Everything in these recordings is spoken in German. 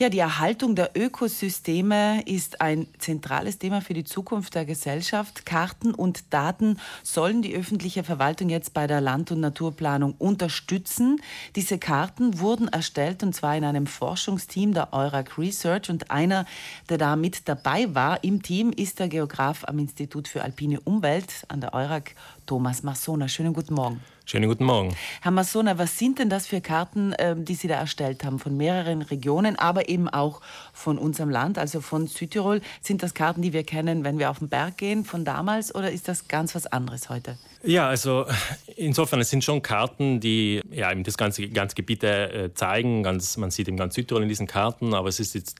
Ja, die Erhaltung der Ökosysteme ist ein zentrales Thema für die Zukunft der Gesellschaft. Karten und Daten sollen die öffentliche Verwaltung jetzt bei der Land- und Naturplanung unterstützen. Diese Karten wurden erstellt und zwar in einem Forschungsteam der Eurac Research und einer, der da mit dabei war im Team, ist der Geograf am Institut für alpine Umwelt an der Eurac, Thomas Massona. Schönen guten Morgen. Schönen guten Morgen. Herr Massona, was sind denn das für Karten, ähm, die Sie da erstellt haben? Von mehreren Regionen, aber eben auch von unserem Land, also von Südtirol. Sind das Karten, die wir kennen, wenn wir auf den Berg gehen, von damals, oder ist das ganz was anderes heute? Ja, also insofern, es sind schon Karten, die ja, das ganze, ganze Gebiet äh, zeigen. Ganz, man sieht eben ganz Südtirol in diesen Karten, aber es ist jetzt,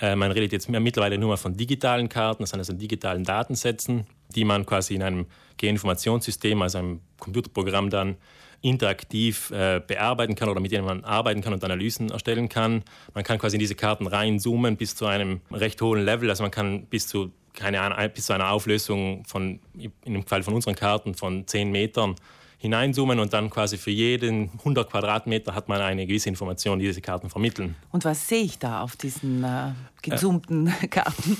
man redet jetzt mittlerweile nur mal von digitalen Karten, das sind also digitalen Datensätzen, die man quasi in einem Geoinformationssystem, also einem Computerprogramm dann interaktiv äh, bearbeiten kann oder mit denen man arbeiten kann und Analysen erstellen kann. Man kann quasi in diese Karten reinzoomen bis zu einem recht hohen Level. Also man kann bis zu, keine Ahnung, bis zu einer Auflösung von, in dem Fall von unseren Karten, von 10 Metern hineinzoomen und dann quasi für jeden 100 Quadratmeter hat man eine gewisse Information, die diese Karten vermitteln. Und was sehe ich da auf diesen äh, gezoomten äh, Karten?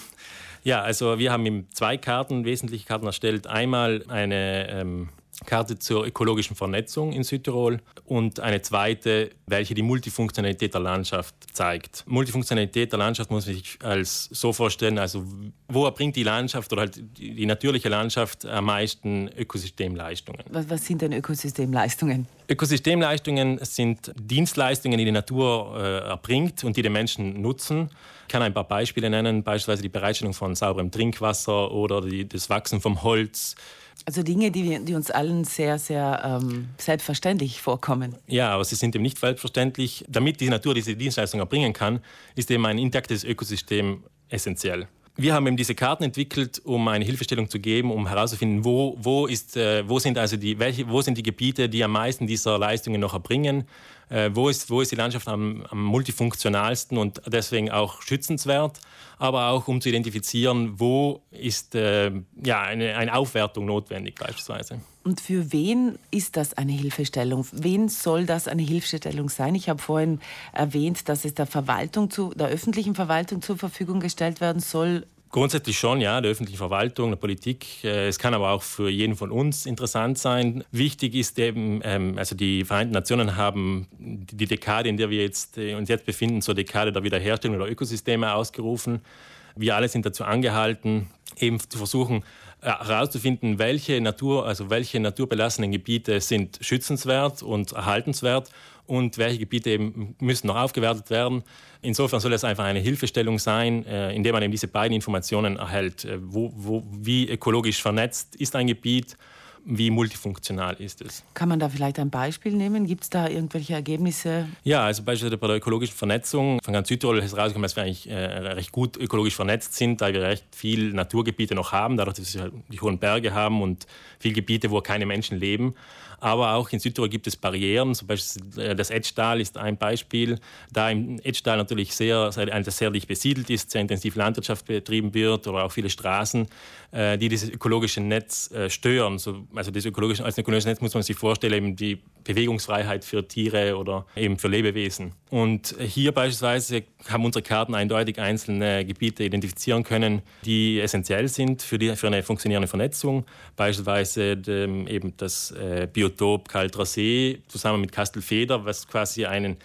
Ja, also wir haben zwei Karten, wesentliche Karten erstellt. Einmal eine ähm, Karte zur ökologischen Vernetzung in Südtirol und eine zweite, welche die Multifunktionalität der Landschaft zeigt. Multifunktionalität der Landschaft muss man sich als so vorstellen, also wo erbringt die Landschaft oder halt die natürliche Landschaft am meisten Ökosystemleistungen. Was, was sind denn Ökosystemleistungen? Ökosystemleistungen sind Dienstleistungen, die die Natur äh, erbringt und die die Menschen nutzen. Ich kann ein paar Beispiele nennen, beispielsweise die Bereitstellung von sauberem Trinkwasser oder die, das Wachsen vom Holz, also Dinge, die, die uns allen sehr, sehr ähm, selbstverständlich vorkommen. Ja, aber sie sind eben nicht selbstverständlich. Damit die Natur diese Dienstleistung erbringen kann, ist eben ein intaktes Ökosystem essentiell. Wir haben eben diese Karten entwickelt, um eine Hilfestellung zu geben, um herauszufinden, wo, wo, ist, äh, wo, sind, also die, welche, wo sind die Gebiete, die am meisten dieser Leistungen noch erbringen, äh, wo, ist, wo ist die Landschaft am, am multifunktionalsten und deswegen auch schützenswert, aber auch um zu identifizieren, wo ist äh, ja, eine, eine Aufwertung notwendig beispielsweise. Und für wen ist das eine Hilfestellung? Wen soll das eine Hilfestellung sein? Ich habe vorhin erwähnt, dass es der Verwaltung zu, der öffentlichen Verwaltung zur Verfügung gestellt werden soll. Grundsätzlich schon, ja, der öffentlichen Verwaltung, der Politik. Äh, es kann aber auch für jeden von uns interessant sein. Wichtig ist eben, ähm, also die Vereinten Nationen haben die Dekade, in der wir jetzt, äh, uns jetzt befinden, zur Dekade der Wiederherstellung der Ökosysteme ausgerufen. Wir alle sind dazu angehalten, eben zu versuchen, äh, herauszufinden, welche Natur, also welche naturbelassenen Gebiete sind schützenswert und erhaltenswert und welche Gebiete eben müssen noch aufgewertet werden. Insofern soll es einfach eine Hilfestellung sein, äh, indem man eben diese beiden Informationen erhält. Äh, wo, wo, wie ökologisch vernetzt ist ein Gebiet wie multifunktional ist es. Kann man da vielleicht ein Beispiel nehmen? Gibt es da irgendwelche Ergebnisse? Ja, also beispielsweise bei der ökologischen Vernetzung von ganz Südtirol ist herausgekommen, dass wir eigentlich äh, recht gut ökologisch vernetzt sind, da wir recht viele Naturgebiete noch haben, dadurch, dass wir die hohen Berge haben und viele Gebiete, wo keine Menschen leben. Aber auch in Südtirol gibt es Barrieren. Zum Beispiel äh, das Etschtal ist ein Beispiel. Da im Etschtal natürlich sehr, sehr dicht besiedelt ist, sehr intensiv Landwirtschaft betrieben wird oder auch viele Straßen, äh, die dieses ökologische Netz äh, stören. Also das ökologische, als ökologisches Netz muss man sich vorstellen, eben die Bewegungsfreiheit für Tiere oder eben für Lebewesen. Und hier beispielsweise haben unsere Karten eindeutig einzelne Gebiete identifizieren können, die essentiell sind für, die, für eine funktionierende Vernetzung. Beispielsweise dem, eben das äh, Biotop Kaltrer See zusammen mit Kastelfeder, was quasi einen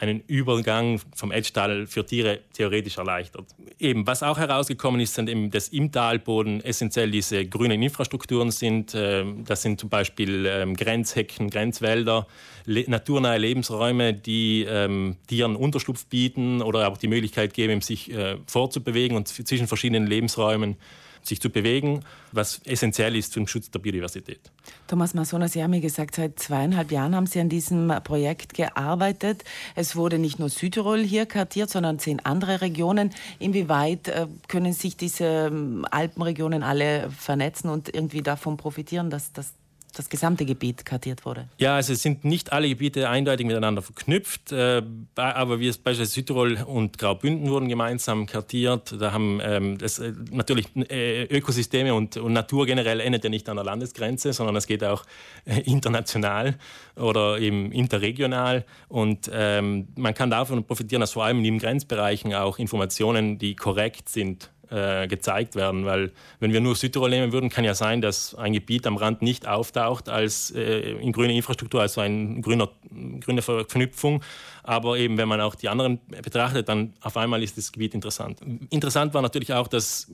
einen Übergang vom Edgetal für Tiere theoretisch erleichtert. Eben, was auch herausgekommen ist, sind eben, dass im Talboden essentiell diese grünen Infrastrukturen sind. Ähm, das sind zum Beispiel ähm, Grenzhecken, Grenzwälder, naturnahe Lebensräume, die ähm, Tieren Unterschlupf bieten oder auch die Möglichkeit geben, sich äh, fortzubewegen und zwischen verschiedenen Lebensräumen sich zu bewegen, was essentiell ist zum Schutz der Biodiversität. Thomas Masona, Sie haben mir gesagt, seit zweieinhalb Jahren haben Sie an diesem Projekt gearbeitet. Es wurde nicht nur Südtirol hier kartiert, sondern zehn andere Regionen. Inwieweit äh, können sich diese ähm, Alpenregionen alle vernetzen und irgendwie davon profitieren, dass, dass das gesamte Gebiet kartiert wurde? Ja, also es sind nicht alle Gebiete eindeutig miteinander verknüpft, äh, aber wie es beispielsweise Südtirol und Graubünden wurden gemeinsam kartiert. Da haben ähm, das, äh, natürlich äh, Ökosysteme und, und, Natur generell endet ja nicht an der Landesgrenze, sondern es geht auch äh, international oder eben interregional. Und ähm, man kann davon profitieren, dass vor allem in den Grenzbereichen auch Informationen, die korrekt sind, äh, gezeigt werden. Weil wenn wir nur Südtirol nehmen würden, kann ja sein, dass ein Gebiet am Rand nicht auftaucht als äh, in grüne Infrastruktur, also eine grüne Verknüpfung. Aber eben, wenn man auch die anderen betrachtet, dann auf einmal ist das Gebiet interessant. Interessant war natürlich auch, dass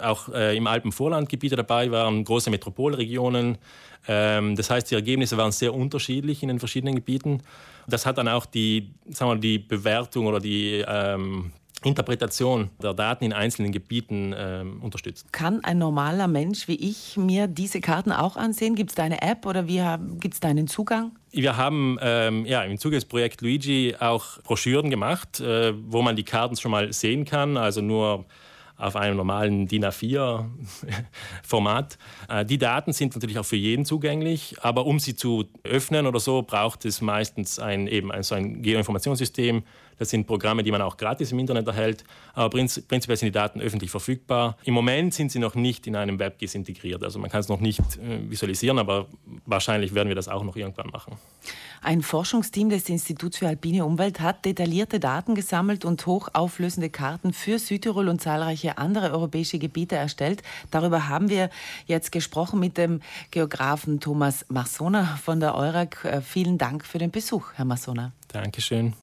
auch äh, im Alpenvorland Gebiete dabei waren, große Metropolregionen. Ähm, das heißt, die Ergebnisse waren sehr unterschiedlich in den verschiedenen Gebieten. Das hat dann auch die, sagen wir, die Bewertung oder die ähm, Interpretation der Daten in einzelnen Gebieten äh, unterstützt. Kann ein normaler Mensch wie ich mir diese Karten auch ansehen? Gibt es da eine App oder gibt es da einen Zugang? Wir haben ähm, ja, im Zuge des Projekts Luigi auch Broschüren gemacht, äh, wo man die Karten schon mal sehen kann, also nur auf einem normalen DIN A4-Format. Äh, die Daten sind natürlich auch für jeden zugänglich, aber um sie zu öffnen oder so, braucht es meistens ein, eben ein, so ein Geoinformationssystem. Das sind Programme, die man auch gratis im Internet erhält, aber prinzipiell sind die Daten öffentlich verfügbar. Im Moment sind sie noch nicht in einem WebGIS integriert, also man kann es noch nicht äh, visualisieren, aber wahrscheinlich werden wir das auch noch irgendwann machen. Ein Forschungsteam des Instituts für alpine Umwelt hat detaillierte Daten gesammelt und hochauflösende Karten für Südtirol und zahlreiche andere europäische Gebiete erstellt. Darüber haben wir jetzt gesprochen mit dem Geografen Thomas Massona von der EURAG. Äh, vielen Dank für den Besuch, Herr Massona. Dankeschön.